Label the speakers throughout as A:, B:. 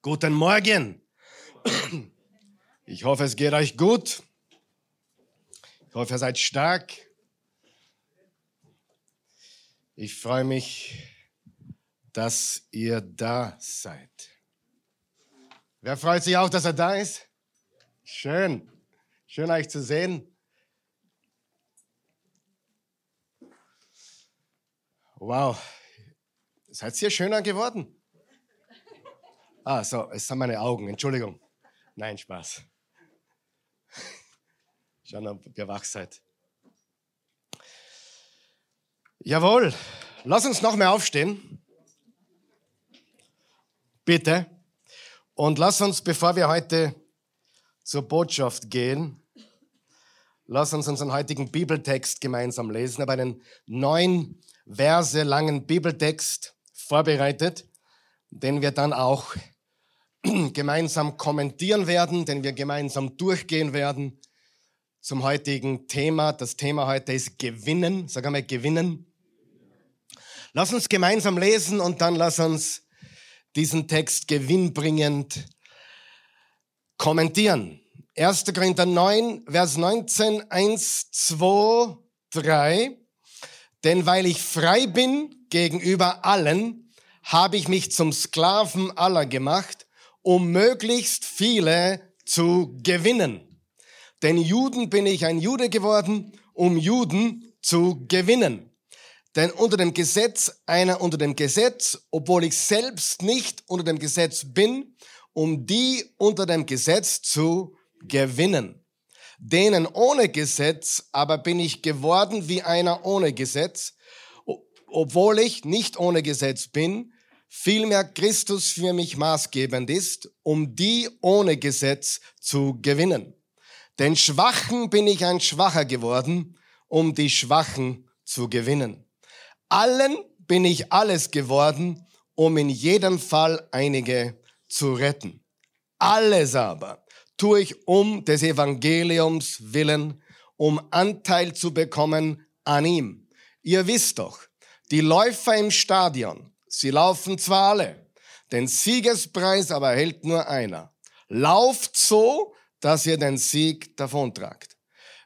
A: Guten Morgen. Ich hoffe, es geht euch gut. Ich hoffe, ihr seid stark. Ich freue mich, dass ihr da seid. Wer freut sich auch, dass er da ist? Schön. Schön euch zu sehen. Wow. Seid ihr schöner geworden? Ah, so, es sind meine Augen, Entschuldigung. Nein, Spaß. Schauen, ob ihr wach seid. Jawohl, lass uns noch mehr aufstehen. Bitte. Und lass uns, bevor wir heute zur Botschaft gehen, lass uns unseren heutigen Bibeltext gemeinsam lesen. Ich habe einen neun Verse langen Bibeltext vorbereitet, den wir dann auch gemeinsam kommentieren werden, den wir gemeinsam durchgehen werden zum heutigen Thema. Das Thema heute ist Gewinnen. Sag einmal Gewinnen. Lass uns gemeinsam lesen und dann lass uns diesen Text gewinnbringend kommentieren. 1. Korinther 9, Vers 19, 1, 2, 3. Denn weil ich frei bin gegenüber allen, habe ich mich zum Sklaven aller gemacht, um möglichst viele zu gewinnen. Denn Juden bin ich ein Jude geworden, um Juden zu gewinnen. Denn unter dem Gesetz einer unter dem Gesetz, obwohl ich selbst nicht unter dem Gesetz bin, um die unter dem Gesetz zu gewinnen. Denen ohne Gesetz aber bin ich geworden wie einer ohne Gesetz, obwohl ich nicht ohne Gesetz bin, vielmehr Christus für mich maßgebend ist, um die ohne Gesetz zu gewinnen. Denn Schwachen bin ich ein Schwacher geworden, um die Schwachen zu gewinnen. Allen bin ich alles geworden, um in jedem Fall einige zu retten. Alles aber tue ich um des Evangeliums willen, um Anteil zu bekommen an ihm. Ihr wisst doch, die Läufer im Stadion, Sie laufen zwar alle, den Siegespreis aber hält nur einer. Lauft so, dass ihr den Sieg davontragt.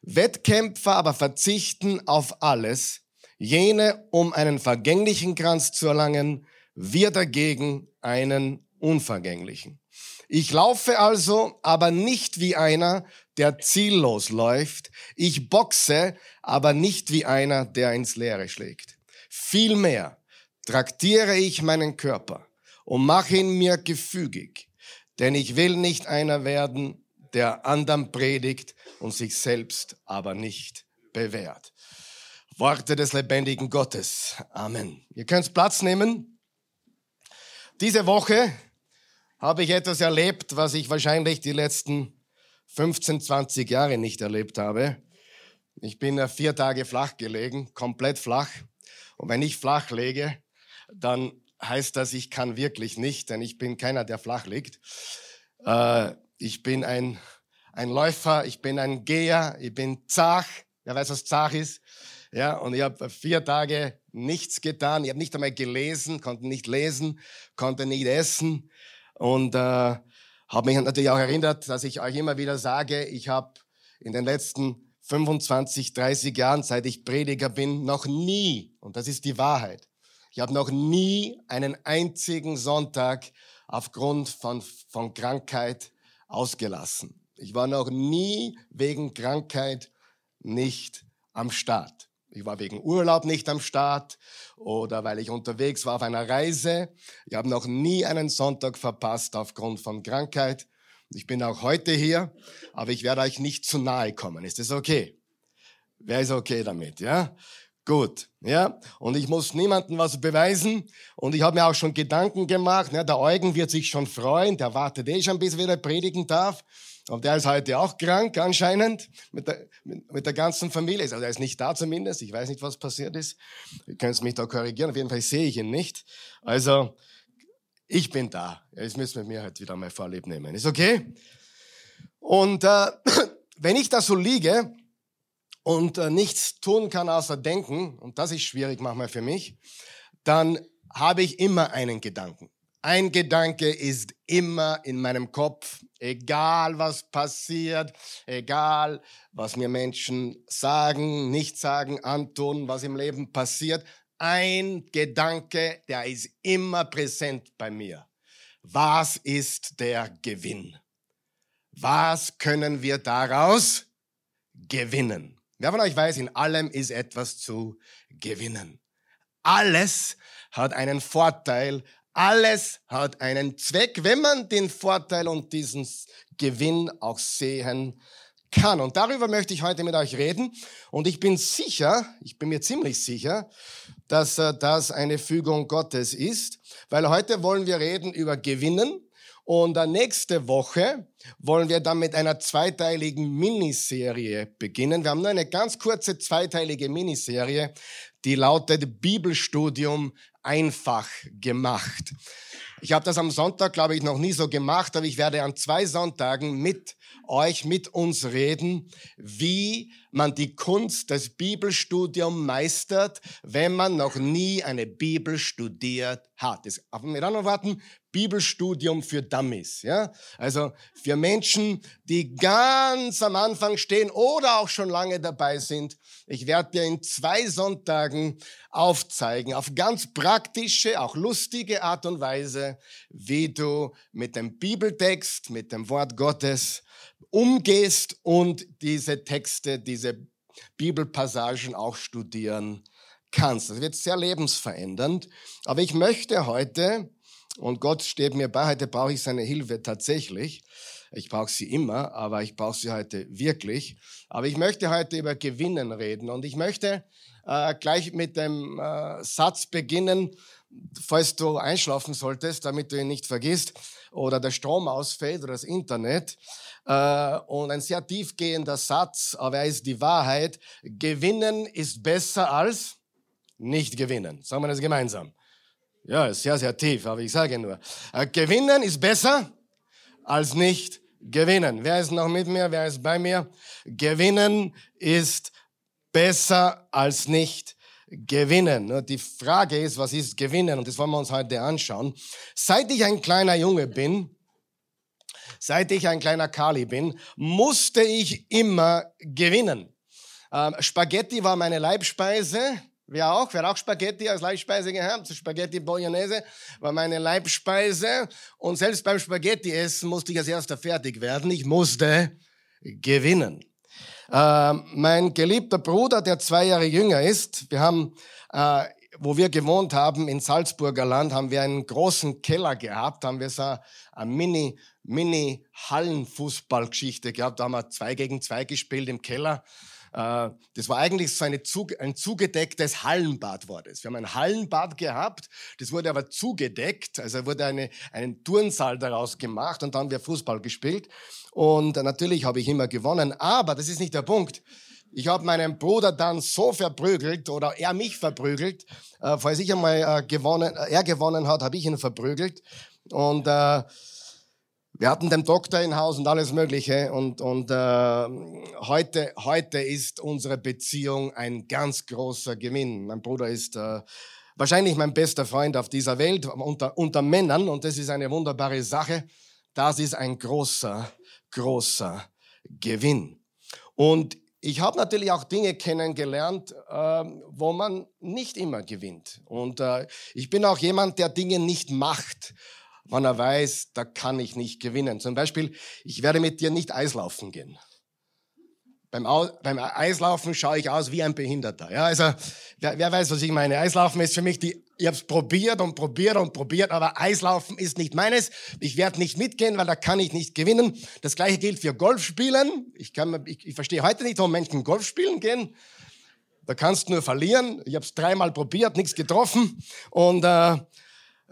A: Wettkämpfer aber verzichten auf alles, jene um einen vergänglichen Kranz zu erlangen, wir dagegen einen unvergänglichen. Ich laufe also, aber nicht wie einer, der ziellos läuft. Ich boxe, aber nicht wie einer, der ins Leere schlägt. Vielmehr traktiere ich meinen Körper und mache ihn mir gefügig, denn ich will nicht einer werden, der anderen predigt und sich selbst aber nicht bewährt. Worte des lebendigen Gottes. Amen. Ihr könnt Platz nehmen. Diese Woche habe ich etwas erlebt, was ich wahrscheinlich die letzten 15, 20 Jahre nicht erlebt habe. Ich bin vier Tage flach gelegen, komplett flach. Und wenn ich flach lege, dann heißt das, ich kann wirklich nicht, denn ich bin keiner, der flach liegt. Äh, ich bin ein, ein Läufer, ich bin ein Geher, ich bin zach. Wer weiß, was zach ist? Ja, und ich habe vier Tage nichts getan. Ich habe nicht einmal gelesen, konnte nicht lesen, konnte nicht essen und äh, habe mich natürlich auch erinnert, dass ich euch immer wieder sage, ich habe in den letzten 25, 30 Jahren, seit ich Prediger bin, noch nie, und das ist die Wahrheit, ich habe noch nie einen einzigen Sonntag aufgrund von, von Krankheit ausgelassen. Ich war noch nie wegen Krankheit nicht am Start. Ich war wegen Urlaub nicht am Start oder weil ich unterwegs war auf einer Reise. Ich habe noch nie einen Sonntag verpasst aufgrund von Krankheit. Ich bin auch heute hier, aber ich werde euch nicht zu nahe kommen. Ist das okay? Wer ist okay damit, ja? Gut, ja. Und ich muss niemandem was beweisen. Und ich habe mir auch schon Gedanken gemacht. Ja, der Eugen wird sich schon freuen. Der wartet eh schon, bis er wieder predigen darf. Aber der ist heute auch krank anscheinend mit der, mit, mit der ganzen Familie. Also er ist nicht da zumindest. Ich weiß nicht, was passiert ist. Ihr könnt mich da korrigieren. Auf jeden Fall sehe ich ihn nicht. Also ich bin da. Jetzt müssen wir mir halt wieder mal Vorlieb nehmen. Ist okay? Und äh, wenn ich da so liege und äh, nichts tun kann außer denken, und das ist schwierig manchmal für mich, dann habe ich immer einen Gedanken. Ein Gedanke ist immer in meinem Kopf, egal was passiert, egal was mir Menschen sagen, nicht sagen, antun, was im Leben passiert. Ein Gedanke, der ist immer präsent bei mir. Was ist der Gewinn? Was können wir daraus gewinnen? Wer von euch weiß, in allem ist etwas zu gewinnen. Alles hat einen Vorteil, alles hat einen Zweck, wenn man den Vorteil und diesen Gewinn auch sehen kann. Und darüber möchte ich heute mit euch reden. Und ich bin sicher, ich bin mir ziemlich sicher, dass äh, das eine Fügung Gottes ist, weil heute wollen wir reden über Gewinnen. Und nächste Woche wollen wir dann mit einer zweiteiligen Miniserie beginnen. Wir haben nur eine ganz kurze zweiteilige Miniserie, die lautet Bibelstudium einfach gemacht. Ich habe das am Sonntag, glaube ich, noch nie so gemacht, aber ich werde an zwei Sonntagen mit euch, mit uns reden, wie man die Kunst des Bibelstudiums meistert, wenn man noch nie eine Bibel studiert hat. Das, mit anderen Worten, Bibelstudium für Dummies. Ja? Also für Menschen, die ganz am Anfang stehen oder auch schon lange dabei sind. Ich werde dir in zwei Sonntagen aufzeigen, auf ganz praktische, auch lustige Art und Weise, wie du mit dem Bibeltext, mit dem Wort Gottes umgehst und diese Texte, diese Bibelpassagen auch studieren kannst. Das wird sehr lebensverändernd. Aber ich möchte heute und Gott steht mir bei, heute brauche ich seine Hilfe tatsächlich. Ich brauche sie immer, aber ich brauche sie heute wirklich. Aber ich möchte heute über Gewinnen reden und ich möchte äh, gleich mit dem äh, Satz beginnen, falls du einschlafen solltest, damit du ihn nicht vergisst oder der Strom ausfällt oder das Internet. Äh, und ein sehr tiefgehender Satz, aber er ist die Wahrheit. Gewinnen ist besser als nicht gewinnen. Sagen wir das gemeinsam. Ja, ist sehr, sehr tief, aber ich sage nur, äh, gewinnen ist besser als nicht gewinnen. Wer ist noch mit mir? Wer ist bei mir? Gewinnen ist besser als nicht gewinnen. Die Frage ist, was ist gewinnen? Und das wollen wir uns heute anschauen. Seit ich ein kleiner Junge bin, seit ich ein kleiner Kali bin, musste ich immer gewinnen. Ähm, Spaghetti war meine Leibspeise. Wer auch? Wer auch Spaghetti als Leibspeise gehabt? Spaghetti Bolognese war meine Leibspeise. Und selbst beim Spaghetti essen musste ich als erster fertig werden. Ich musste gewinnen. Äh, mein geliebter Bruder, der zwei Jahre jünger ist, wir haben, äh, wo wir gewohnt haben, in Salzburger Land, haben wir einen großen Keller gehabt, haben wir so eine Mini, Mini Hallenfußballgeschichte gehabt. Da haben wir zwei gegen zwei gespielt im Keller. Äh, das war eigentlich so eine, ein zugedecktes Hallenbad war das. Wir haben ein Hallenbad gehabt, das wurde aber zugedeckt, also wurde eine, einen Turnsaal daraus gemacht und dann haben wir Fußball gespielt. Und natürlich habe ich immer gewonnen, aber das ist nicht der Punkt. Ich habe meinen Bruder dann so verprügelt oder er mich verprügelt. Äh, falls ich einmal äh, gewonnen, äh, er gewonnen hat, habe ich ihn verprügelt. Und äh, wir hatten den Doktor in Haus und alles Mögliche. Und, und äh, heute, heute ist unsere Beziehung ein ganz großer Gewinn. Mein Bruder ist äh, wahrscheinlich mein bester Freund auf dieser Welt unter, unter Männern. Und das ist eine wunderbare Sache. Das ist ein großer, großer Gewinn. Und ich habe natürlich auch Dinge kennengelernt, äh, wo man nicht immer gewinnt. Und äh, ich bin auch jemand, der Dinge nicht macht wenn er weiß, da kann ich nicht gewinnen. Zum Beispiel, ich werde mit dir nicht Eislaufen gehen. Beim, Au beim Eislaufen schaue ich aus wie ein Behinderter. Ja, also wer, wer weiß, was ich meine. Eislaufen ist für mich die. Ich habe es probiert und probiert und probiert, aber Eislaufen ist nicht meines. Ich werde nicht mitgehen, weil da kann ich nicht gewinnen. Das gleiche gilt für Golfspielen. Ich, kann, ich, ich verstehe heute nicht, warum Menschen Golf spielen gehen. Da kannst du nur verlieren. Ich habe es dreimal probiert, nichts getroffen und äh,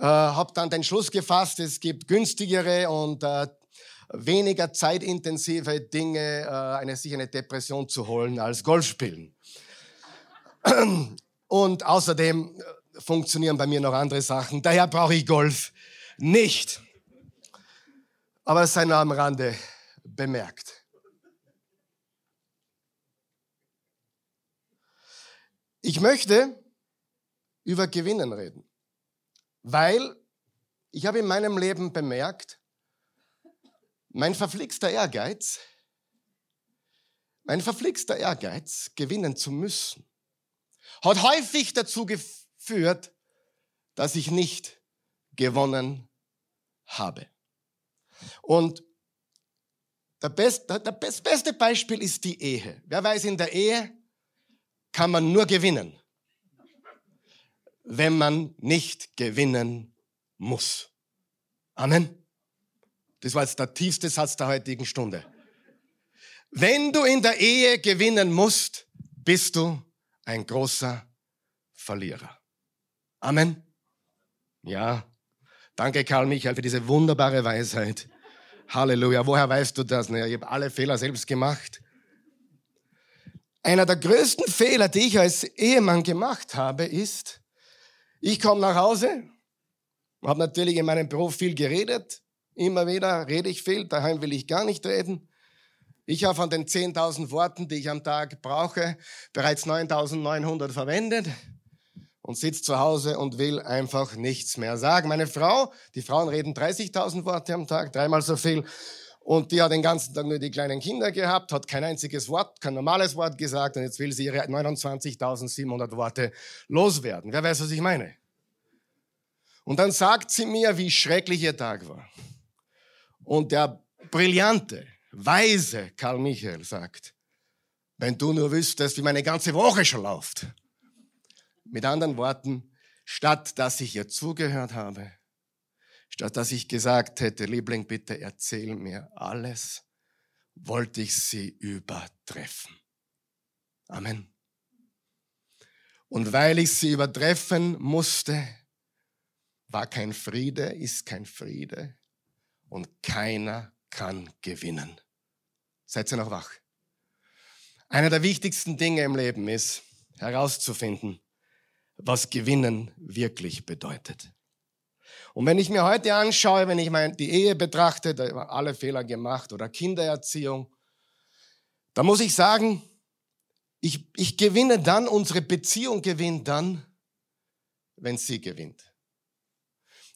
A: äh, habe dann den Schluss gefasst, es gibt günstigere und äh, weniger zeitintensive Dinge, äh, eine, sich eine Depression zu holen, als Golfspielen. Und außerdem äh, funktionieren bei mir noch andere Sachen. Daher brauche ich Golf nicht. Aber es sei nur am Rande bemerkt. Ich möchte über Gewinnen reden. Weil ich habe in meinem Leben bemerkt, mein verflixter Ehrgeiz, mein verflixter Ehrgeiz, gewinnen zu müssen, hat häufig dazu geführt, dass ich nicht gewonnen habe. Und der best, das beste Beispiel ist die Ehe. Wer weiß, in der Ehe kann man nur gewinnen, wenn man nicht gewinnen muss. Amen. Das war jetzt der tiefste Satz der heutigen Stunde. Wenn du in der Ehe gewinnen musst, bist du ein großer Verlierer. Amen. Ja. Danke, Karl Michael, für diese wunderbare Weisheit. Halleluja. Woher weißt du das? Ich habe alle Fehler selbst gemacht. Einer der größten Fehler, die ich als Ehemann gemacht habe, ist, ich komme nach Hause, habe natürlich in meinem Beruf viel geredet, immer wieder rede ich viel, daheim will ich gar nicht reden. Ich habe von den 10.000 Worten, die ich am Tag brauche, bereits 9.900 verwendet und sitze zu Hause und will einfach nichts mehr sagen. Meine Frau, die Frauen reden 30.000 Worte am Tag, dreimal so viel. Und die hat den ganzen Tag nur die kleinen Kinder gehabt, hat kein einziges Wort, kein normales Wort gesagt und jetzt will sie ihre 29.700 Worte loswerden. Wer weiß, was ich meine? Und dann sagt sie mir, wie schrecklich ihr Tag war. Und der brillante, weise Karl Michael sagt, wenn du nur wüsstest, wie meine ganze Woche schon läuft. Mit anderen Worten, statt dass ich ihr zugehört habe, statt dass ich gesagt hätte, Liebling, bitte erzähl mir alles, wollte ich sie übertreffen. Amen. Und weil ich sie übertreffen musste, war kein Friede, ist kein Friede und keiner kann gewinnen. Seid ihr noch wach? Einer der wichtigsten Dinge im Leben ist herauszufinden, was Gewinnen wirklich bedeutet. Und wenn ich mir heute anschaue, wenn ich meine, die Ehe betrachte, da haben alle Fehler gemacht oder Kindererziehung, da muss ich sagen, ich, ich gewinne dann, unsere Beziehung gewinnt dann, wenn sie gewinnt.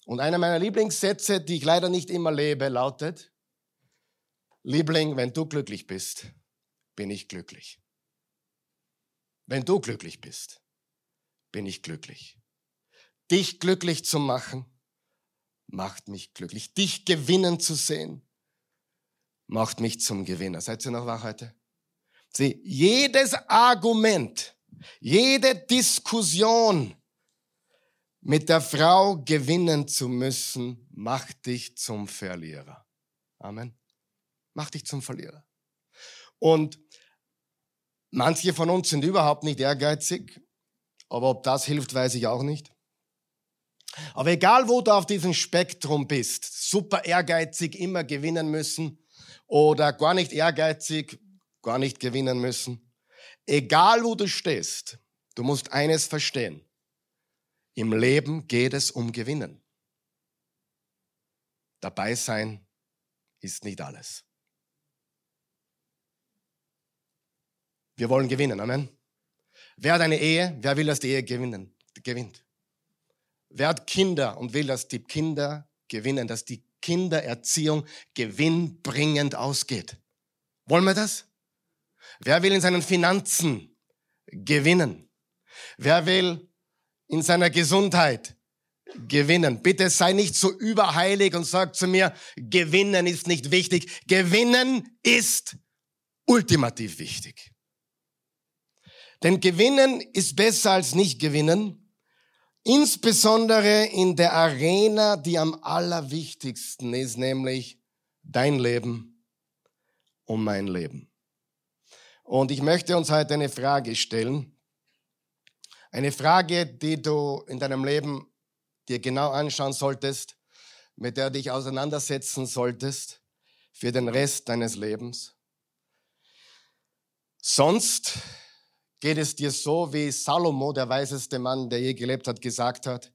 A: Und einer meiner Lieblingssätze, die ich leider nicht immer lebe, lautet, Liebling, wenn du glücklich bist, bin ich glücklich. Wenn du glücklich bist, bin ich glücklich. Dich glücklich zu machen, macht mich glücklich. Dich gewinnen zu sehen, macht mich zum Gewinner. Seid ihr noch wach heute? Sieh, jedes Argument, jede Diskussion mit der Frau gewinnen zu müssen, macht dich zum Verlierer. Amen. Macht dich zum Verlierer. Und manche von uns sind überhaupt nicht ehrgeizig aber ob das hilft, weiß ich auch nicht. Aber egal, wo du auf diesem Spektrum bist, super ehrgeizig, immer gewinnen müssen oder gar nicht ehrgeizig, gar nicht gewinnen müssen, egal wo du stehst, du musst eines verstehen. Im Leben geht es um Gewinnen. Dabei sein ist nicht alles. Wir wollen gewinnen, Amen. Wer hat eine Ehe? Wer will, dass die Ehe gewinnen, gewinnt? Wer hat Kinder und will, dass die Kinder gewinnen, dass die Kindererziehung gewinnbringend ausgeht? Wollen wir das? Wer will in seinen Finanzen gewinnen? Wer will in seiner Gesundheit gewinnen? Bitte sei nicht so überheilig und sag zu mir, gewinnen ist nicht wichtig. Gewinnen ist ultimativ wichtig. Denn gewinnen ist besser als nicht gewinnen, insbesondere in der Arena, die am allerwichtigsten ist, nämlich dein Leben und mein Leben. Und ich möchte uns heute eine Frage stellen. Eine Frage, die du in deinem Leben dir genau anschauen solltest, mit der du dich auseinandersetzen solltest für den Rest deines Lebens. Sonst Geht es dir so, wie Salomo, der weiseste Mann, der je gelebt hat, gesagt hat,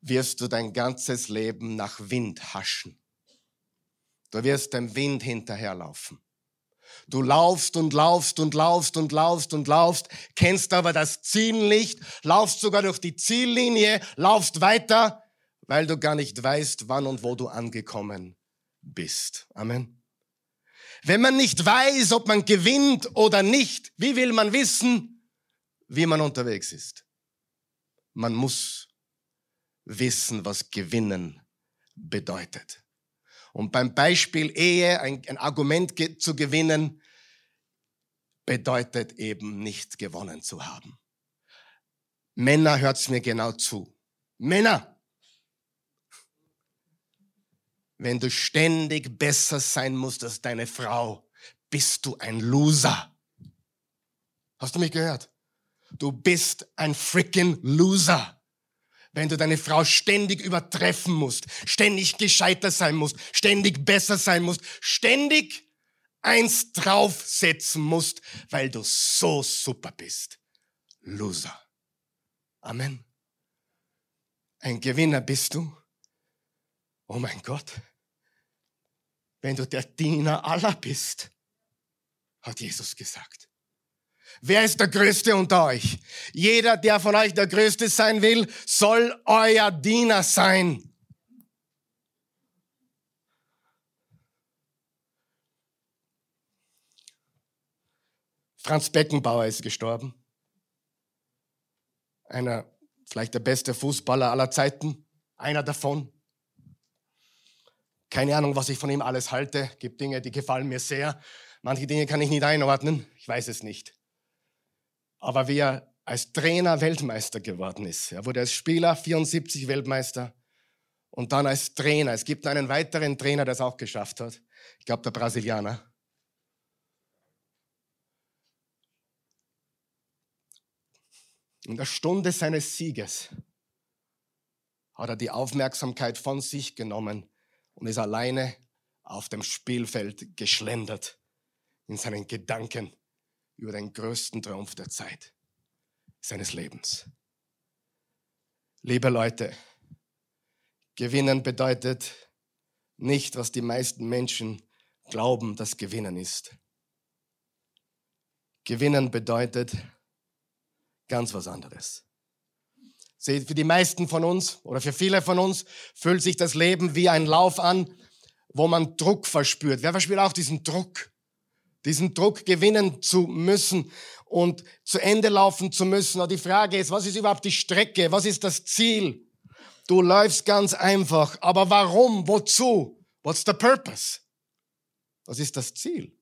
A: wirst du dein ganzes Leben nach Wind haschen. Du wirst dem Wind hinterherlaufen. Du laufst und laufst und laufst und laufst und laufst, kennst aber das Ziel nicht, laufst sogar durch die Ziellinie, laufst weiter, weil du gar nicht weißt, wann und wo du angekommen bist. Amen. Wenn man nicht weiß, ob man gewinnt oder nicht, wie will man wissen, wie man unterwegs ist? Man muss wissen, was gewinnen bedeutet. Und beim Beispiel Ehe ein, ein Argument zu gewinnen, bedeutet eben nicht gewonnen zu haben. Männer, hört's mir genau zu. Männer, wenn du ständig besser sein musst als deine Frau, bist du ein Loser. Hast du mich gehört? Du bist ein freaking Loser. Wenn du deine Frau ständig übertreffen musst, ständig gescheiter sein musst, ständig besser sein musst, ständig eins draufsetzen musst, weil du so super bist. Loser. Amen. Ein Gewinner bist du. Oh mein Gott. Wenn du der Diener aller bist, hat Jesus gesagt. Wer ist der Größte unter euch? Jeder, der von euch der Größte sein will, soll euer Diener sein. Franz Beckenbauer ist gestorben. Einer, vielleicht der beste Fußballer aller Zeiten. Einer davon. Keine Ahnung, was ich von ihm alles halte. Gibt Dinge, die gefallen mir sehr. Manche Dinge kann ich nicht einordnen. Ich weiß es nicht. Aber wie er als Trainer Weltmeister geworden ist. Er wurde als Spieler 74 Weltmeister und dann als Trainer. Es gibt einen weiteren Trainer, der es auch geschafft hat. Ich glaube, der Brasilianer. In der Stunde seines Sieges hat er die Aufmerksamkeit von sich genommen und ist alleine auf dem Spielfeld geschlendert in seinen Gedanken über den größten Triumph der Zeit seines Lebens. Liebe Leute, gewinnen bedeutet nicht, was die meisten Menschen glauben, dass gewinnen ist. Gewinnen bedeutet, ganz was anderes. Für die meisten von uns oder für viele von uns fühlt sich das Leben wie ein Lauf an, wo man Druck verspürt. Wer verspürt auch diesen Druck? Diesen Druck gewinnen zu müssen und zu Ende laufen zu müssen. Und die Frage ist, was ist überhaupt die Strecke? Was ist das Ziel? Du läufst ganz einfach. Aber warum? Wozu? What's the purpose? Was ist das Ziel?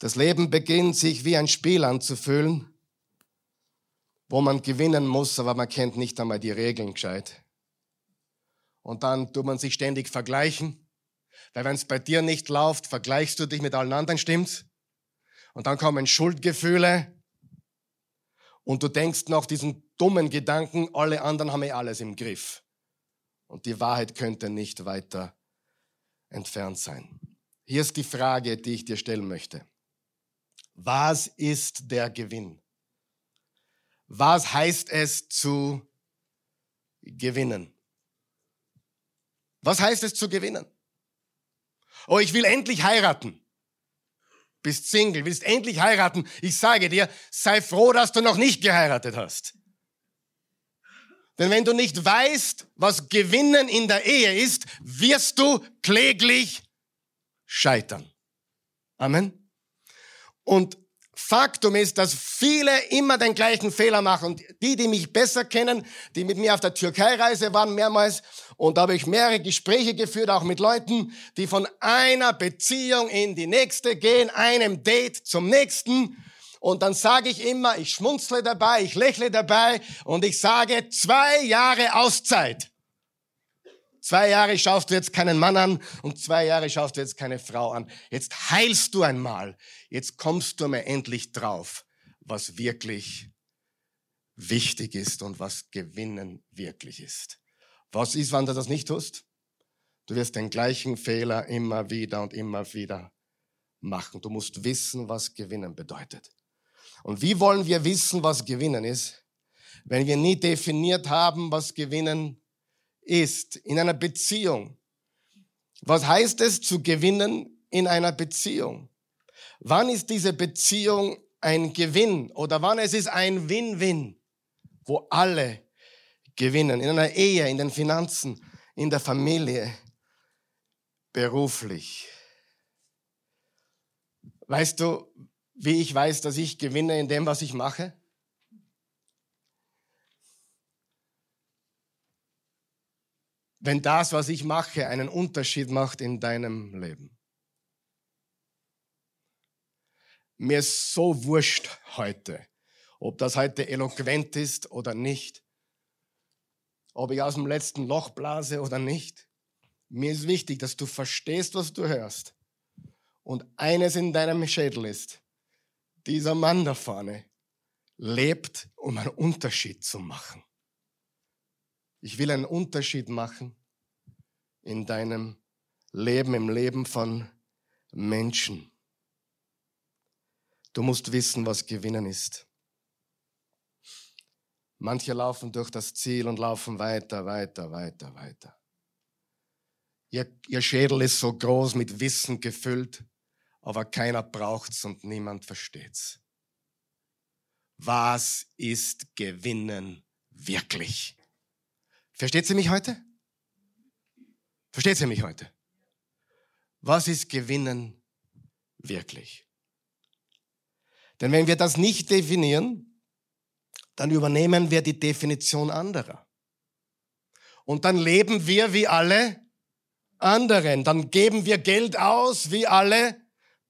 A: Das Leben beginnt sich wie ein Spiel anzufühlen wo man gewinnen muss, aber man kennt nicht einmal die Regeln gescheit. Und dann tut man sich ständig vergleichen, weil wenn es bei dir nicht läuft, vergleichst du dich mit allen anderen, stimmt's? Und dann kommen Schuldgefühle und du denkst noch diesen dummen Gedanken, alle anderen haben eh alles im Griff. Und die Wahrheit könnte nicht weiter entfernt sein. Hier ist die Frage, die ich dir stellen möchte. Was ist der Gewinn? Was heißt es zu gewinnen? Was heißt es zu gewinnen? Oh, ich will endlich heiraten. Bist Single, willst endlich heiraten. Ich sage dir, sei froh, dass du noch nicht geheiratet hast. Denn wenn du nicht weißt, was Gewinnen in der Ehe ist, wirst du kläglich scheitern. Amen. Und Faktum ist, dass viele immer den gleichen Fehler machen. Und die, die mich besser kennen, die mit mir auf der Türkei-Reise waren mehrmals, und da habe ich mehrere Gespräche geführt, auch mit Leuten, die von einer Beziehung in die nächste gehen, einem Date zum nächsten. Und dann sage ich immer, ich schmunzle dabei, ich lächle dabei und ich sage zwei Jahre Auszeit. Zwei Jahre schaust du jetzt keinen Mann an und zwei Jahre schaust du jetzt keine Frau an. Jetzt heilst du einmal. Jetzt kommst du mir endlich drauf, was wirklich wichtig ist und was Gewinnen wirklich ist. Was ist, wenn du das nicht tust? Du wirst den gleichen Fehler immer wieder und immer wieder machen. Du musst wissen, was Gewinnen bedeutet. Und wie wollen wir wissen, was Gewinnen ist, wenn wir nie definiert haben, was Gewinnen ist in einer Beziehung? Was heißt es zu gewinnen in einer Beziehung? Wann ist diese Beziehung ein Gewinn oder wann es ist ein Win-Win, wo alle gewinnen? In einer Ehe, in den Finanzen, in der Familie, beruflich. Weißt du, wie ich weiß, dass ich gewinne in dem, was ich mache? Wenn das, was ich mache, einen Unterschied macht in deinem Leben. Mir ist so wurscht heute, ob das heute eloquent ist oder nicht, ob ich aus dem letzten Loch blase oder nicht. Mir ist wichtig, dass du verstehst, was du hörst. Und eines in deinem Schädel ist, dieser Mann da vorne lebt, um einen Unterschied zu machen. Ich will einen Unterschied machen in deinem Leben, im Leben von Menschen. Du musst wissen, was Gewinnen ist. Manche laufen durch das Ziel und laufen weiter, weiter, weiter, weiter. Ihr, ihr Schädel ist so groß mit Wissen gefüllt, aber keiner braucht's und niemand versteht's. Was ist Gewinnen wirklich? Versteht sie mich heute? Versteht sie mich heute? Was ist Gewinnen wirklich? Denn wenn wir das nicht definieren, dann übernehmen wir die Definition anderer. Und dann leben wir wie alle anderen. Dann geben wir Geld aus wie alle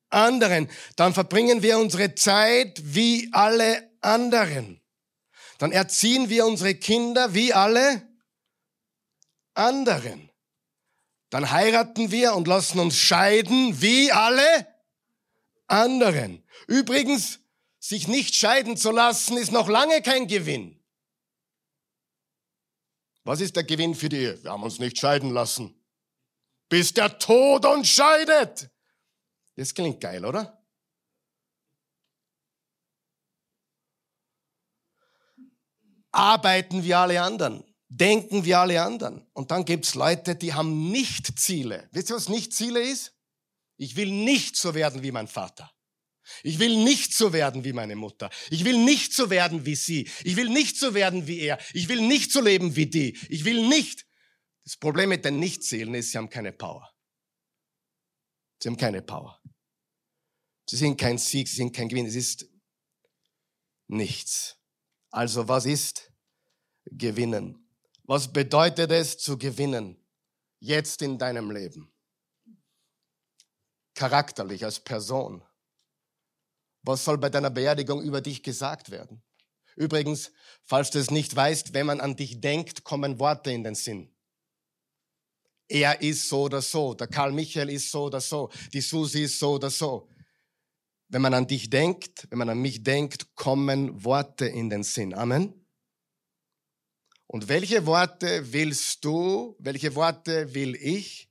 A: anderen. Dann verbringen wir unsere Zeit wie alle anderen. Dann erziehen wir unsere Kinder wie alle anderen. Dann heiraten wir und lassen uns scheiden wie alle anderen. Übrigens, sich nicht scheiden zu lassen, ist noch lange kein Gewinn. Was ist der Gewinn für die Ehe? Wir haben uns nicht scheiden lassen. Bis der Tod uns scheidet. Das klingt geil, oder? Arbeiten wie alle anderen, denken wie alle anderen. Und dann gibt's Leute, die haben nicht Ziele. Wisst ihr, was nicht Ziele ist? Ich will nicht so werden wie mein Vater. Ich will nicht so werden wie meine Mutter. Ich will nicht so werden wie sie. Ich will nicht so werden wie er. Ich will nicht so leben wie die. Ich will nicht. Das Problem mit den Nichtzählen ist, sie haben keine Power. Sie haben keine Power. Sie sind kein Sieg, sie sind kein Gewinn. Es ist nichts. Also was ist gewinnen? Was bedeutet es zu gewinnen? Jetzt in deinem Leben. Charakterlich als Person was soll bei deiner Beerdigung über dich gesagt werden? Übrigens, falls du es nicht weißt, wenn man an dich denkt, kommen Worte in den Sinn. Er ist so oder so, der Karl Michael ist so oder so, die Susi ist so oder so. Wenn man an dich denkt, wenn man an mich denkt, kommen Worte in den Sinn. Amen. Und welche Worte willst du, welche Worte will ich,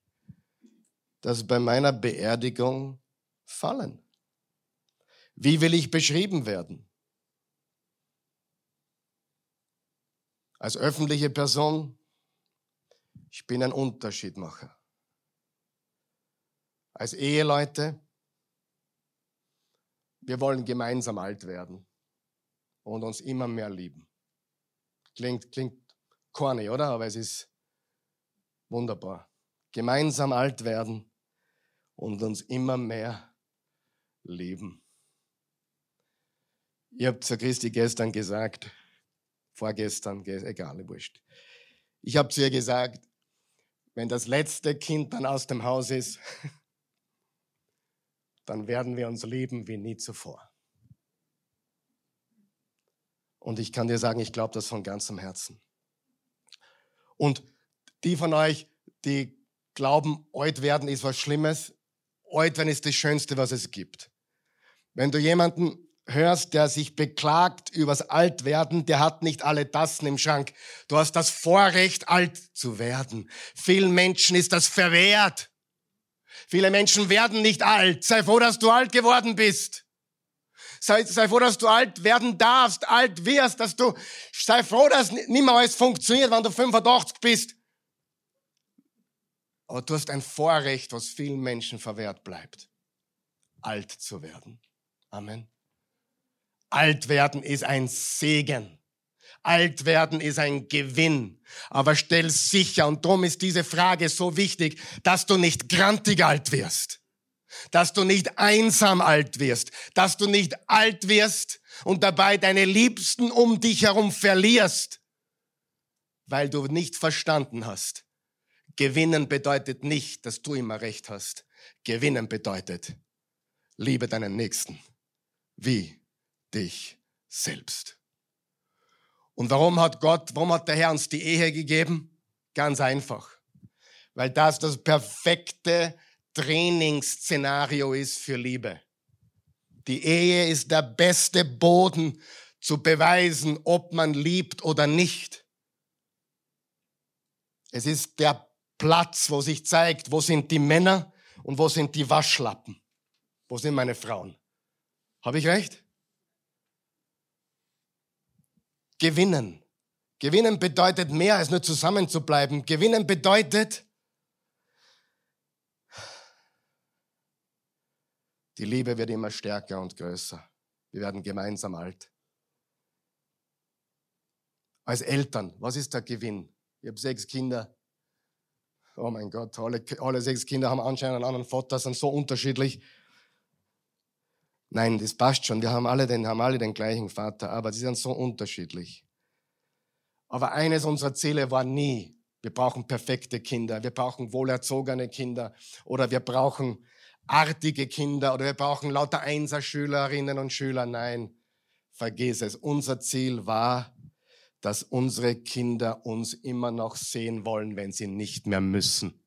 A: dass bei meiner Beerdigung fallen? Wie will ich beschrieben werden? Als öffentliche Person, ich bin ein Unterschiedmacher. Als Eheleute, wir wollen gemeinsam alt werden und uns immer mehr lieben. Klingt, klingt corny, oder? Aber es ist wunderbar. Gemeinsam alt werden und uns immer mehr lieben. Ich habe zur Christi gestern gesagt, vorgestern, egal, wurscht. Ich habe zu ihr gesagt, wenn das letzte Kind dann aus dem Haus ist, dann werden wir uns lieben wie nie zuvor. Und ich kann dir sagen, ich glaube das von ganzem Herzen. Und die von euch, die glauben, alt werden ist was Schlimmes, alt werden ist das Schönste, was es gibt. Wenn du jemanden hörst, der sich beklagt übers Altwerden, der hat nicht alle Tassen im Schrank. Du hast das Vorrecht, alt zu werden. Vielen Menschen ist das verwehrt. Viele Menschen werden nicht alt. Sei froh, dass du alt geworden bist. Sei, sei froh, dass du alt werden darfst, alt wirst, dass du, sei froh, dass nicht mehr alles funktioniert, wenn du 85 bist. Aber du hast ein Vorrecht, was vielen Menschen verwehrt bleibt. Alt zu werden. Amen. Alt werden ist ein Segen. Alt werden ist ein Gewinn. Aber stell sicher, und darum ist diese Frage so wichtig, dass du nicht grantig alt wirst. Dass du nicht einsam alt wirst. Dass du nicht alt wirst und dabei deine Liebsten um dich herum verlierst, weil du nicht verstanden hast. Gewinnen bedeutet nicht, dass du immer recht hast. Gewinnen bedeutet, liebe deinen Nächsten wie dich selbst. Und warum hat Gott, warum hat der Herr uns die Ehe gegeben? Ganz einfach. Weil das das perfekte Trainingsszenario ist für Liebe. Die Ehe ist der beste Boden zu beweisen, ob man liebt oder nicht. Es ist der Platz, wo sich zeigt, wo sind die Männer und wo sind die Waschlappen. Wo sind meine Frauen? Habe ich recht? Gewinnen. Gewinnen bedeutet mehr als nur zusammenzubleiben. Gewinnen bedeutet, die Liebe wird immer stärker und größer. Wir werden gemeinsam alt. Als Eltern, was ist der Gewinn? Ich habe sechs Kinder. Oh mein Gott, alle, alle sechs Kinder haben anscheinend einen anderen Vater, sind so unterschiedlich. Nein, das passt schon. Wir haben alle den, haben alle den gleichen Vater, aber sie sind so unterschiedlich. Aber eines unserer Ziele war nie, wir brauchen perfekte Kinder, wir brauchen wohlerzogene Kinder oder wir brauchen artige Kinder oder wir brauchen lauter Einserschülerinnen und Schüler. Nein, vergiss es. Unser Ziel war, dass unsere Kinder uns immer noch sehen wollen, wenn sie nicht mehr müssen.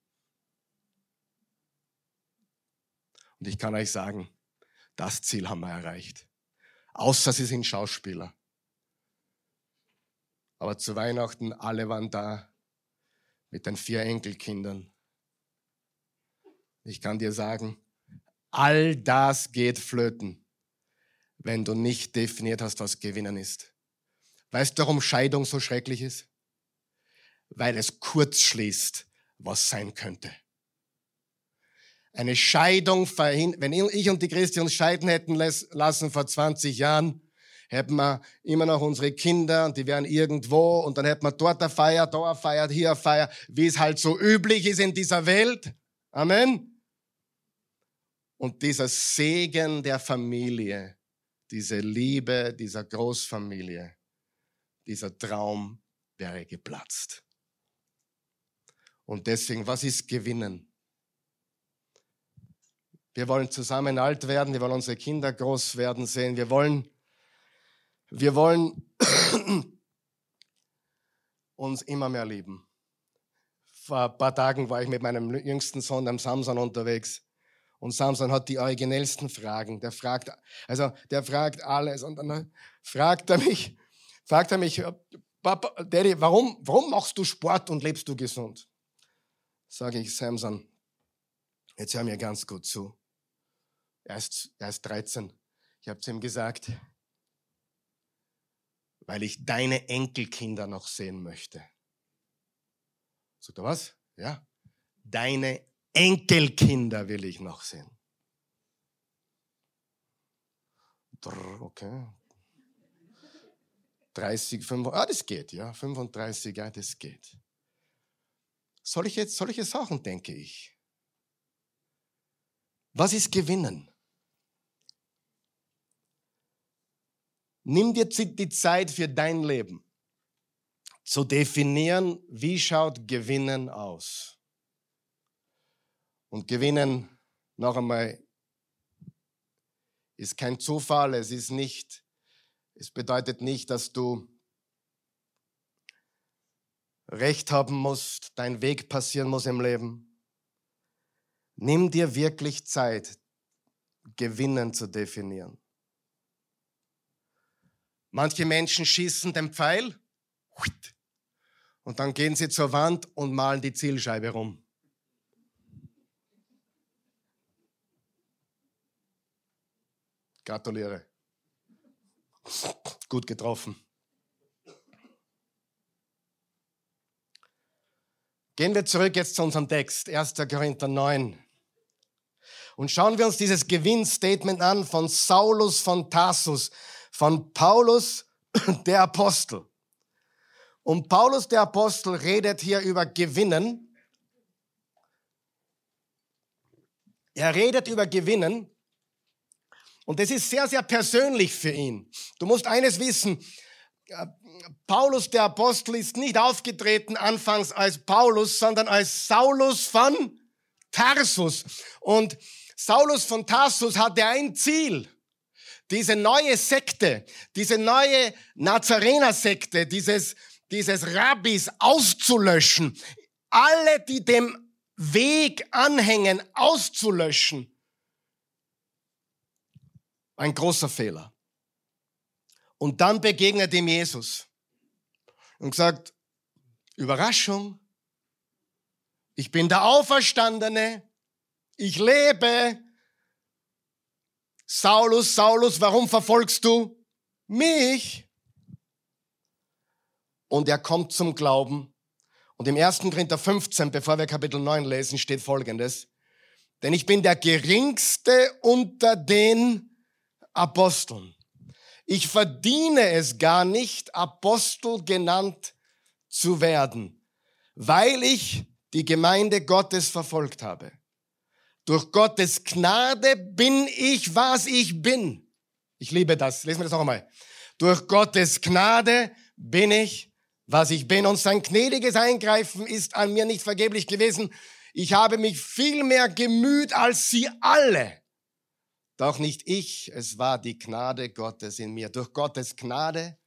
A: Und ich kann euch sagen, das Ziel haben wir erreicht. Außer sie sind Schauspieler. Aber zu Weihnachten, alle waren da mit den vier Enkelkindern. Ich kann dir sagen, all das geht flöten, wenn du nicht definiert hast, was Gewinnen ist. Weißt du, warum Scheidung so schrecklich ist? Weil es kurz schließt, was sein könnte eine Scheidung verhindern. Wenn ich und die Christi uns scheiden hätten lassen vor 20 Jahren, hätten wir immer noch unsere Kinder und die wären irgendwo und dann hätten wir dort eine Feier, da eine Feier, hier eine Feier, wie es halt so üblich ist in dieser Welt. Amen. Und dieser Segen der Familie, diese Liebe dieser Großfamilie, dieser Traum wäre geplatzt. Und deswegen, was ist Gewinnen? Wir wollen zusammen alt werden, wir wollen unsere Kinder groß werden sehen, wir wollen, wir wollen uns immer mehr lieben. Vor ein paar Tagen war ich mit meinem jüngsten Sohn, dem Samson, unterwegs. Und Samson hat die originellsten Fragen. Der fragt, also der fragt alles. Und dann fragt er mich, fragt er mich, Papa, Daddy, warum, warum machst du Sport und lebst du gesund? Sage ich, Samson, jetzt hör mir ganz gut zu. Er ist, er ist 13. Ich habe zu ihm gesagt, weil ich deine Enkelkinder noch sehen möchte. Sagt er was? Ja. Deine Enkelkinder will ich noch sehen. Okay. 30, 35, ah, das geht, ja. 35, ja, das geht. Solche, solche Sachen denke ich. Was ist Gewinnen? Nimm dir die Zeit für dein Leben zu definieren, wie schaut Gewinnen aus. Und Gewinnen, noch einmal, ist kein Zufall, es ist nicht, es bedeutet nicht, dass du Recht haben musst, dein Weg passieren muss im Leben. Nimm dir wirklich Zeit, Gewinnen zu definieren. Manche Menschen schießen den Pfeil und dann gehen sie zur Wand und malen die Zielscheibe rum. Gratuliere. Gut getroffen. Gehen wir zurück jetzt zu unserem Text, 1. Korinther 9. Und schauen wir uns dieses Gewinnstatement an von Saulus von Tarsus von Paulus, der Apostel. Und Paulus der Apostel redet hier über Gewinnen. Er redet über Gewinnen. Und das ist sehr, sehr persönlich für ihn. Du musst eines wissen. Äh, Paulus der Apostel ist nicht aufgetreten anfangs als Paulus, sondern als Saulus von Tarsus. Und Saulus von Tarsus hatte ein Ziel diese neue Sekte, diese neue Nazarener-Sekte, dieses, dieses Rabbis auszulöschen, alle, die dem Weg anhängen, auszulöschen. Ein großer Fehler. Und dann begegnet ihm Jesus und sagt, Überraschung, ich bin der Auferstandene, ich lebe, Saulus, Saulus, warum verfolgst du mich? Und er kommt zum Glauben. Und im 1. Korinther 15, bevor wir Kapitel 9 lesen, steht folgendes. Denn ich bin der geringste unter den Aposteln. Ich verdiene es gar nicht, Apostel genannt zu werden, weil ich die Gemeinde Gottes verfolgt habe. Durch Gottes Gnade bin ich, was ich bin. Ich liebe das. Lesen wir das noch einmal. Durch Gottes Gnade bin ich, was ich bin. Und sein gnädiges Eingreifen ist an mir nicht vergeblich gewesen. Ich habe mich viel mehr gemüht als sie alle. Doch nicht ich, es war die Gnade Gottes in mir. Durch Gottes Gnade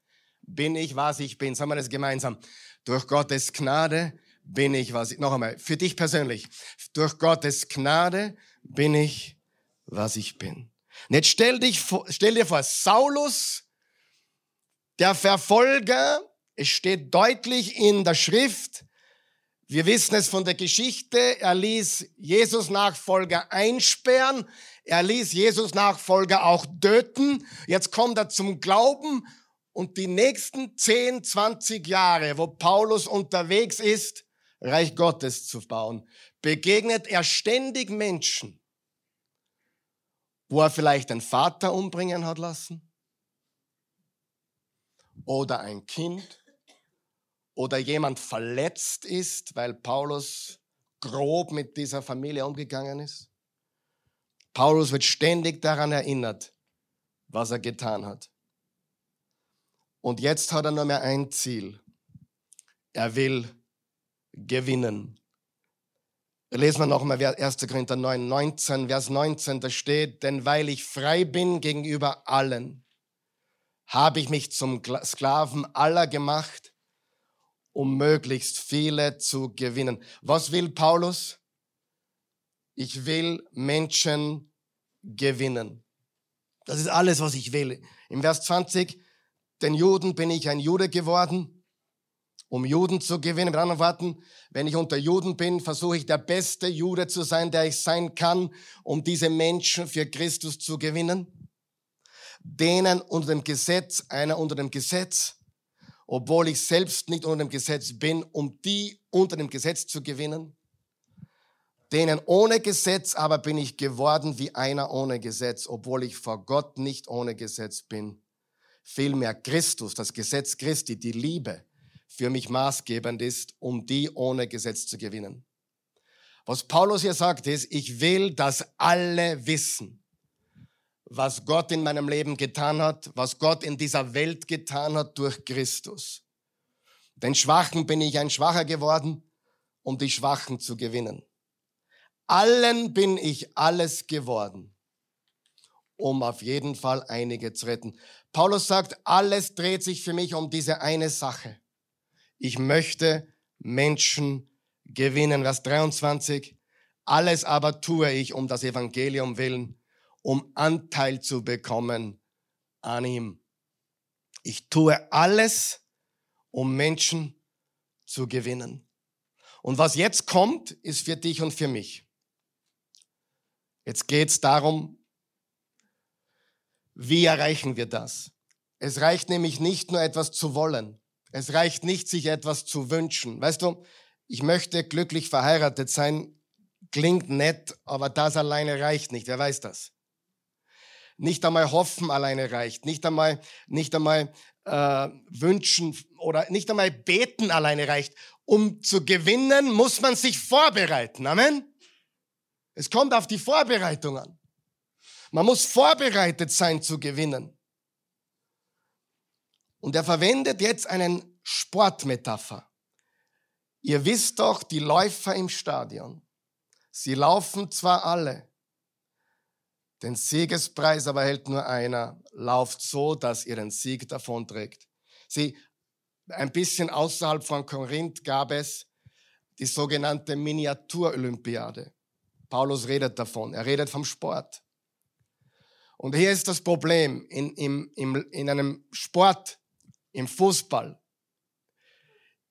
A: bin ich, was ich bin. Sagen wir das gemeinsam. Durch Gottes Gnade bin ich, was ich, noch einmal, für dich persönlich, durch Gottes Gnade bin ich, was ich bin. Und jetzt stell, dich stell dir vor, Saulus, der Verfolger, es steht deutlich in der Schrift, wir wissen es von der Geschichte, er ließ Jesus Nachfolger einsperren, er ließ Jesus Nachfolger auch töten, jetzt kommt er zum Glauben. Und die nächsten 10, 20 Jahre, wo Paulus unterwegs ist, Reich Gottes zu bauen, begegnet er ständig Menschen, wo er vielleicht einen Vater umbringen hat lassen oder ein Kind oder jemand verletzt ist, weil Paulus grob mit dieser Familie umgegangen ist. Paulus wird ständig daran erinnert, was er getan hat. Und jetzt hat er nur mehr ein Ziel. Er will gewinnen. Lesen wir nochmal 1. Korinther 9, 19, Vers 19, da steht, denn weil ich frei bin gegenüber allen, habe ich mich zum Sklaven aller gemacht, um möglichst viele zu gewinnen. Was will Paulus? Ich will Menschen gewinnen. Das ist alles, was ich will. Im Vers 20, den Juden bin ich ein Jude geworden, um Juden zu gewinnen. Mit anderen Worten, wenn ich unter Juden bin, versuche ich der beste Jude zu sein, der ich sein kann, um diese Menschen für Christus zu gewinnen. Denen unter dem Gesetz, einer unter dem Gesetz, obwohl ich selbst nicht unter dem Gesetz bin, um die unter dem Gesetz zu gewinnen. Denen ohne Gesetz aber bin ich geworden wie einer ohne Gesetz, obwohl ich vor Gott nicht ohne Gesetz bin. Vielmehr Christus, das Gesetz Christi, die Liebe, für mich maßgebend ist, um die ohne Gesetz zu gewinnen. Was Paulus hier sagt ist, ich will, dass alle wissen, was Gott in meinem Leben getan hat, was Gott in dieser Welt getan hat durch Christus. Den Schwachen bin ich ein Schwacher geworden, um die Schwachen zu gewinnen. Allen bin ich alles geworden, um auf jeden Fall einige zu retten. Paulus sagt, alles dreht sich für mich um diese eine Sache. Ich möchte Menschen gewinnen. Vers 23. Alles aber tue ich um das Evangelium willen, um Anteil zu bekommen an ihm. Ich tue alles, um Menschen zu gewinnen. Und was jetzt kommt, ist für dich und für mich. Jetzt geht es darum, wie erreichen wir das? Es reicht nämlich nicht nur etwas zu wollen. Es reicht nicht, sich etwas zu wünschen. Weißt du, ich möchte glücklich verheiratet sein, klingt nett, aber das alleine reicht nicht. Wer weiß das? Nicht einmal hoffen alleine reicht, nicht einmal, nicht einmal äh, wünschen oder nicht einmal beten alleine reicht. Um zu gewinnen, muss man sich vorbereiten. Amen. Es kommt auf die Vorbereitung an. Man muss vorbereitet sein zu gewinnen. Und er verwendet jetzt einen Sportmetapher. Ihr wisst doch, die Läufer im Stadion, sie laufen zwar alle, den Siegespreis aber hält nur einer, lauft so, dass ihr den Sieg davonträgt. Sie, ein bisschen außerhalb von Korinth gab es die sogenannte Miniatur-Olympiade. Paulus redet davon, er redet vom Sport. Und hier ist das Problem in, in, in, in einem Sport, im Fußball.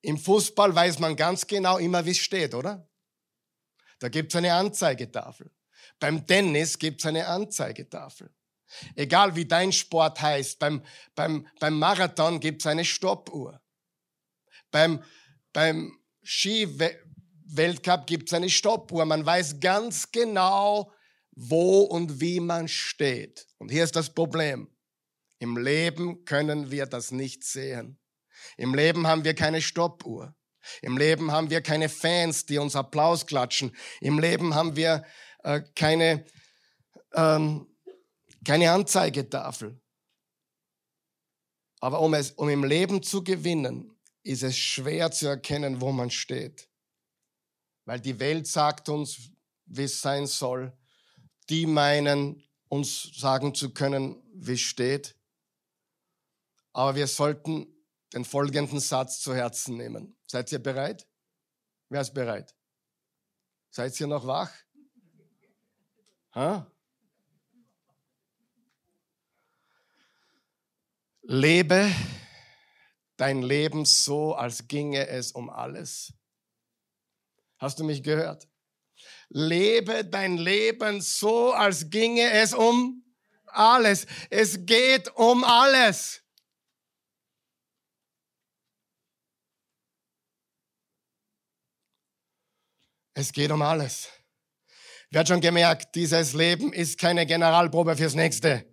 A: Im Fußball weiß man ganz genau immer, wie es steht, oder? Da gibt es eine Anzeigetafel. Beim Tennis gibt es eine Anzeigetafel. Egal wie dein Sport heißt, beim, beim, beim Marathon gibt es eine Stoppuhr. Beim, beim Ski-Weltcup gibt es eine Stoppuhr. Man weiß ganz genau, wo und wie man steht. Und hier ist das Problem. Im Leben können wir das nicht sehen. Im Leben haben wir keine Stoppuhr. Im Leben haben wir keine Fans, die uns Applaus klatschen. Im Leben haben wir äh, keine, ähm, keine Anzeigetafel. Aber um, es, um im Leben zu gewinnen, ist es schwer zu erkennen, wo man steht. Weil die Welt sagt uns, wie es sein soll. Die meinen, uns sagen zu können, wie es steht. Aber wir sollten den folgenden Satz zu Herzen nehmen. Seid ihr bereit? Wer ist bereit? Seid ihr noch wach? Ha? Lebe dein Leben so, als ginge es um alles. Hast du mich gehört? Lebe dein Leben so, als ginge es um alles. Es geht um alles. Es geht um alles. Wer hat schon gemerkt, dieses Leben ist keine Generalprobe fürs nächste.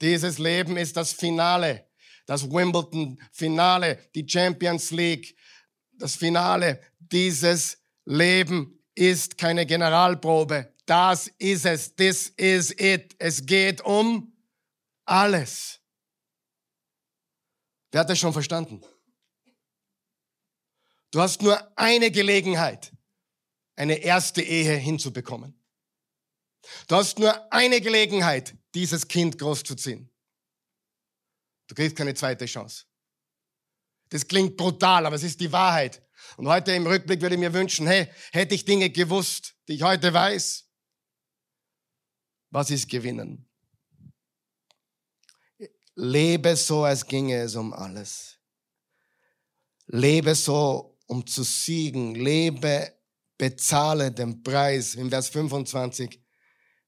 A: Dieses Leben ist das Finale, das Wimbledon-Finale, die Champions League, das Finale. Dieses Leben ist keine Generalprobe. Das ist es. This is it. Es geht um alles. Wer hat das schon verstanden? Du hast nur eine Gelegenheit, eine erste Ehe hinzubekommen. Du hast nur eine Gelegenheit, dieses Kind großzuziehen. Du kriegst keine zweite Chance. Das klingt brutal, aber es ist die Wahrheit. Und heute im Rückblick würde ich mir wünschen, hey, hätte ich Dinge gewusst, die ich heute weiß, was ist gewinnen? Lebe so, als ginge es um alles. Lebe so, um zu siegen. Lebe, bezahle den Preis. Im Vers 25.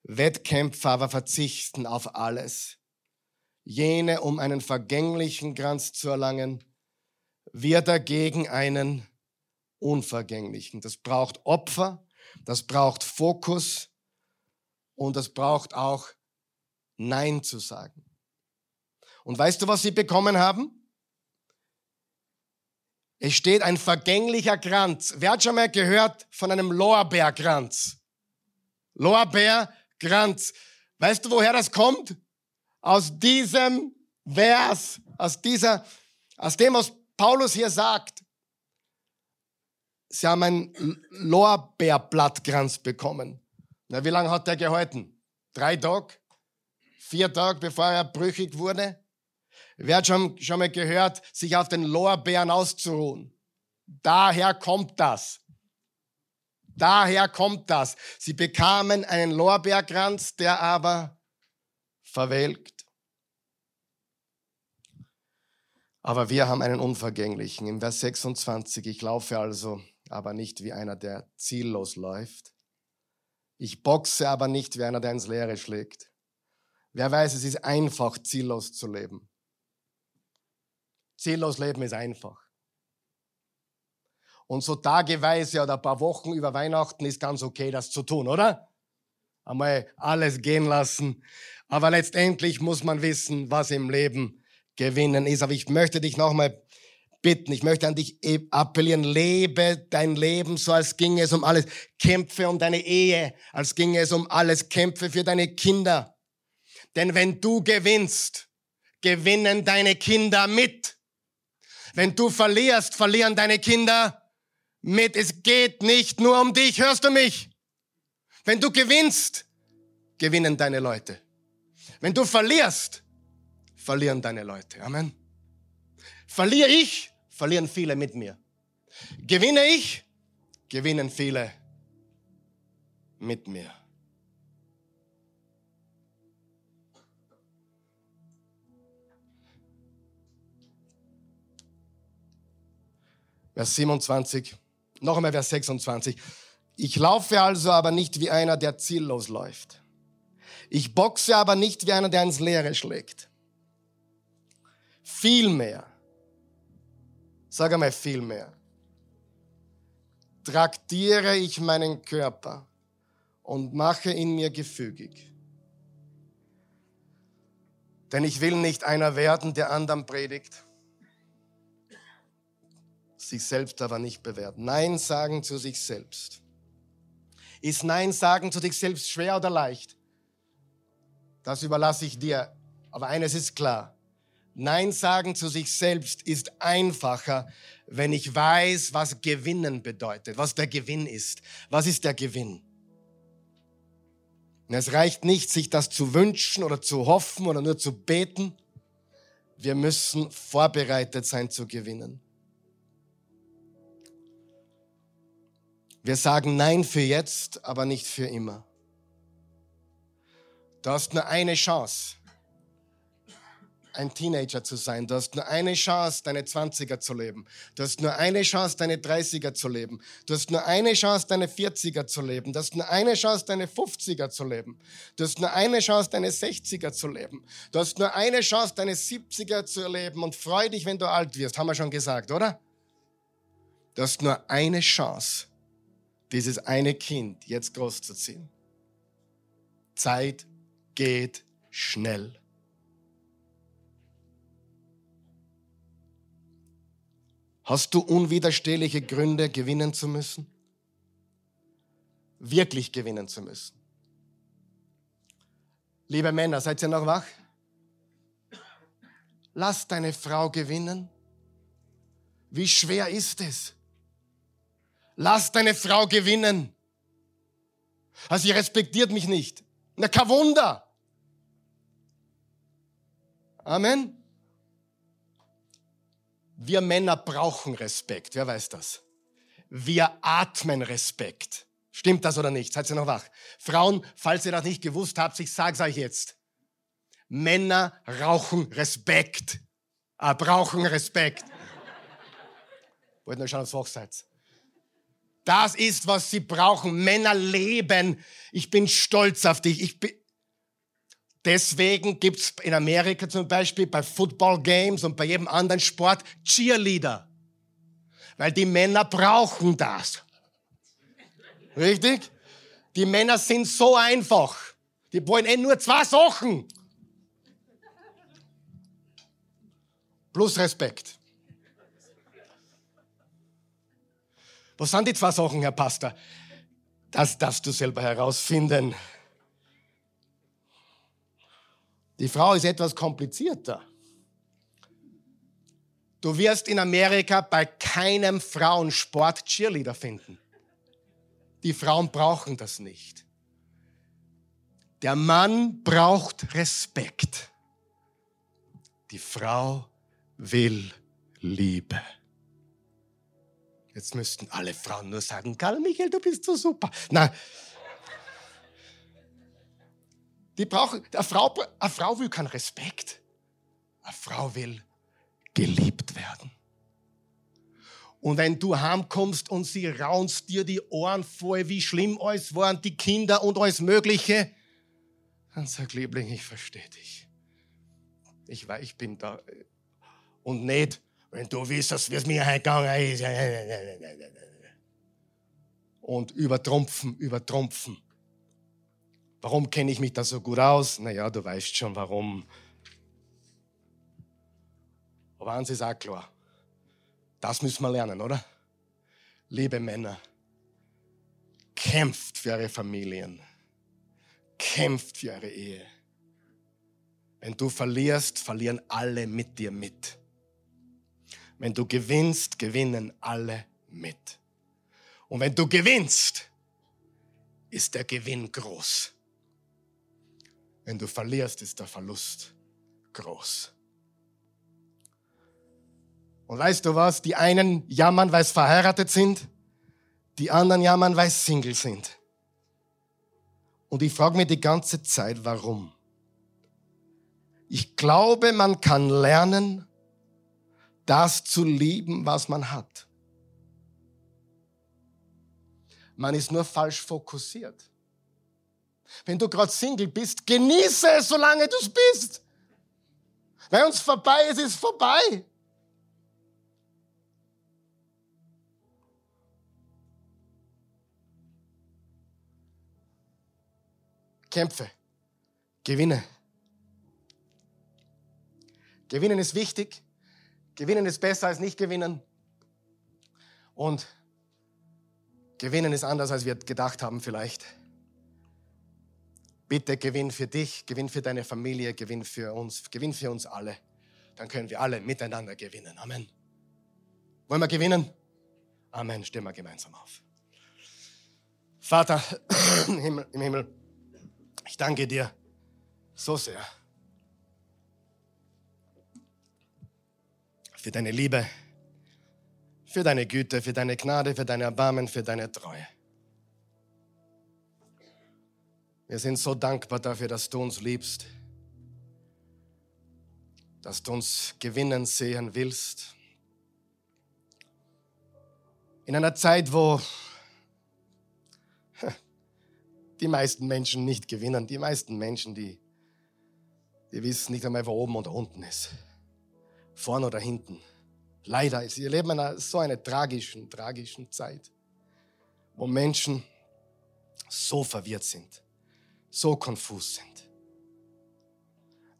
A: Wettkämpfer aber verzichten auf alles. Jene, um einen vergänglichen Kranz zu erlangen, wir dagegen einen unvergänglichen. Das braucht Opfer, das braucht Fokus und das braucht auch Nein zu sagen. Und weißt du, was sie bekommen haben? Es steht ein vergänglicher Kranz. Wer hat schon mal gehört von einem Lorbeerkranz? Lorbeerkranz. Weißt du, woher das kommt? Aus diesem Vers, aus dieser, aus dem, was Paulus hier sagt. Sie haben einen Lorbeerblattkranz bekommen. Na, wie lange hat der gehalten? Drei Tage? Vier Tage, bevor er brüchig wurde? Wer hat schon, schon mal gehört, sich auf den Lorbeeren auszuruhen? Daher kommt das. Daher kommt das. Sie bekamen einen Lorbeerkranz, der aber verwelkt. Aber wir haben einen unvergänglichen. Im Vers 26, ich laufe also, aber nicht wie einer, der ziellos läuft. Ich boxe aber nicht wie einer, der ins Leere schlägt. Wer weiß, es ist einfach, ziellos zu leben. Ziellos leben ist einfach. Und so tageweise oder ein paar Wochen über Weihnachten ist ganz okay, das zu tun, oder? einmal alles gehen lassen. Aber letztendlich muss man wissen, was im Leben gewinnen ist. Aber ich möchte dich nochmal bitten, ich möchte an dich e- appellieren, lebe dein Leben so, als ginge es um alles. Kämpfe um deine Ehe, als ginge es um alles. Kämpfe für deine Kinder. Denn wenn du gewinnst, gewinnen deine Kinder mit. Wenn du verlierst, verlieren deine Kinder mit. Es geht nicht nur um dich, hörst du mich? Wenn du gewinnst, gewinnen deine Leute. Wenn du verlierst, verlieren deine Leute. Amen. Verliere ich, verlieren viele mit mir. Gewinne ich, gewinnen viele mit mir. Vers 27, noch einmal Vers 26. Ich laufe also aber nicht wie einer, der ziellos läuft. Ich boxe aber nicht wie einer, der ins Leere schlägt. Vielmehr, sag einmal vielmehr, traktiere ich meinen Körper und mache ihn mir gefügig. Denn ich will nicht einer werden, der anderen predigt, sich selbst aber nicht bewerten. Nein sagen zu sich selbst. Ist Nein sagen zu sich selbst schwer oder leicht? Das überlasse ich dir. Aber eines ist klar. Nein sagen zu sich selbst ist einfacher, wenn ich weiß, was gewinnen bedeutet, was der Gewinn ist. Was ist der Gewinn? Und es reicht nicht, sich das zu wünschen oder zu hoffen oder nur zu beten. Wir müssen vorbereitet sein zu gewinnen. Wir sagen Nein für jetzt, aber nicht für immer. Du hast nur eine Chance, ein Teenager zu sein. Du hast nur eine Chance, deine 20er zu leben. Du hast nur eine Chance, deine 30er zu leben. Du hast nur eine Chance, deine 40er zu leben. Du hast nur eine Chance, deine 50er zu leben. Du hast nur eine Chance, deine 60er zu leben. Du hast nur eine Chance, deine 70er zu erleben. Und freu dich, wenn du alt wirst, haben wir schon gesagt, oder? Du hast nur eine Chance, dieses eine Kind jetzt großzuziehen. Zeit geht schnell. Hast du unwiderstehliche Gründe, gewinnen zu müssen? Wirklich gewinnen zu müssen? Liebe Männer, seid ihr noch wach? Lass deine Frau gewinnen. Wie schwer ist es? Lass deine Frau gewinnen. Also sie respektiert mich nicht. Na, kein Wunder. Amen. Wir Männer brauchen Respekt. Wer weiß das? Wir atmen Respekt. Stimmt das oder nicht? Seid ihr noch wach? Frauen, falls ihr das nicht gewusst habt, ich sage es euch jetzt. Männer rauchen Respekt. Ah, brauchen Respekt. Wollt nur schauen, ob ihr wach seid. Das ist, was sie brauchen. Männer leben. Ich bin stolz auf dich. Ich bin Deswegen gibt's in Amerika zum Beispiel bei Football Games und bei jedem anderen Sport Cheerleader. Weil die Männer brauchen das. Richtig? Die Männer sind so einfach. Die wollen eh nur zwei Sachen. Plus Respekt. Was sind die zwei Sachen, Herr Pastor? Das darfst du selber herausfinden. Die Frau ist etwas komplizierter. Du wirst in Amerika bei keinem Frauensport Cheerleader finden. Die Frauen brauchen das nicht. Der Mann braucht Respekt. Die Frau will Liebe. Jetzt müssten alle Frauen nur sagen, Karl Michael, du bist so super. Nein. Die brauchen, eine Frau, eine Frau will keinen Respekt. Eine Frau will geliebt werden. Und wenn du heimkommst und sie raunst dir die Ohren voll, wie schlimm alles waren, die Kinder und alles Mögliche, dann sag, Liebling, ich verstehe dich. Ich weiß, ich bin da. Und nicht, wenn du wissest, wie es mir gegangen ist. Und übertrumpfen, übertrumpfen. Warum kenne ich mich da so gut aus? Naja, du weißt schon warum. Aber eins ist auch klar. Das müssen wir lernen, oder? Liebe Männer, kämpft für eure Familien. Kämpft für eure Ehe. Wenn du verlierst, verlieren alle mit dir mit. Wenn du gewinnst, gewinnen alle mit. Und wenn du gewinnst, ist der Gewinn groß. Wenn du verlierst, ist der Verlust groß. Und weißt du was? Die einen jammern, weil sie verheiratet sind, die anderen jammern, weil sie Single sind. Und ich frage mich die ganze Zeit, warum? Ich glaube, man kann lernen, das zu lieben, was man hat. Man ist nur falsch fokussiert. Wenn du gerade Single bist, genieße es, solange du es bist. Wenn uns vorbei ist, ist vorbei. Kämpfe, gewinne. Gewinnen ist wichtig. Gewinnen ist besser als nicht gewinnen. Und gewinnen ist anders, als wir gedacht haben vielleicht. Bitte gewinn für dich, gewinn für deine Familie, gewinn für uns, gewinn für uns alle. Dann können wir alle miteinander gewinnen. Amen. Wollen wir gewinnen? Amen. Stehen wir gemeinsam auf. Vater im Himmel, ich danke dir so sehr für deine Liebe, für deine Güte, für deine Gnade, für deine Erbarmen, für deine Treue. Wir sind so dankbar dafür, dass du uns liebst, dass du uns gewinnen sehen willst. In einer Zeit, wo die meisten Menschen nicht gewinnen, die meisten Menschen, die, die wissen nicht einmal, wo oben oder unten ist, vorn oder hinten. Leider ist ihr Leben in einer, so einer tragischen, tragischen Zeit, wo Menschen so verwirrt sind so konfus sind.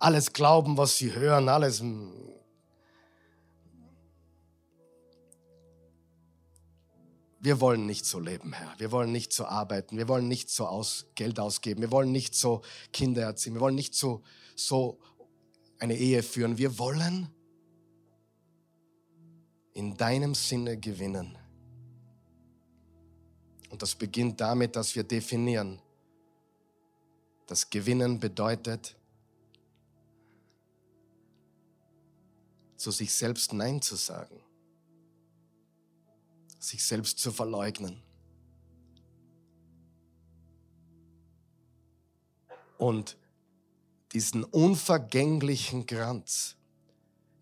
A: Alles glauben, was sie hören, alles. Hm. Wir wollen nicht so leben, Herr. Wir wollen nicht so arbeiten. Wir wollen nicht so aus, Geld ausgeben. Wir wollen nicht so Kinder erziehen. Wir wollen nicht so, so eine Ehe führen. Wir wollen in deinem Sinne gewinnen. Und das beginnt damit, dass wir definieren, das Gewinnen bedeutet, zu sich selbst Nein zu sagen, sich selbst zu verleugnen. Und diesen unvergänglichen Kranz,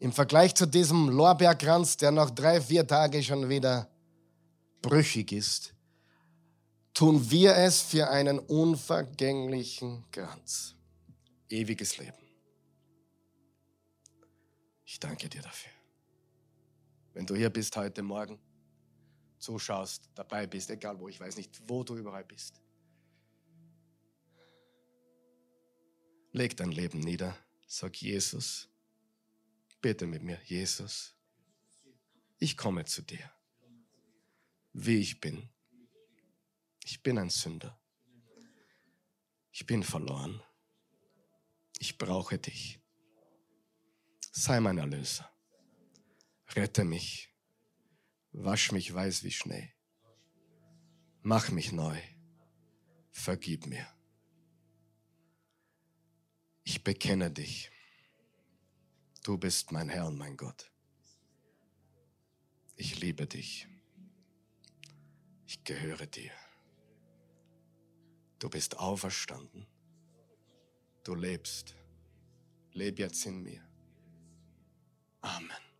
A: im Vergleich zu diesem Lorbeerkranz, der nach drei, vier Tagen schon wieder brüchig ist, tun wir es für einen unvergänglichen Kranz. Ewiges Leben. Ich danke dir dafür. Wenn du hier bist heute Morgen, zuschaust, dabei bist, egal wo, ich weiß nicht, wo du überall bist. Leg dein Leben nieder, sag Jesus, bete mit mir, Jesus, ich komme zu dir, wie ich bin ich bin ein Sünder. Ich bin verloren. Ich brauche dich. Sei mein Erlöser. Rette mich. Wasch mich weiß wie Schnee. Mach mich neu. Vergib mir. Ich bekenne dich. Du bist mein Herr und mein Gott. Ich liebe dich. Ich gehöre dir. Du bist auferstanden. Du lebst. Leb jetzt in mir. Amen.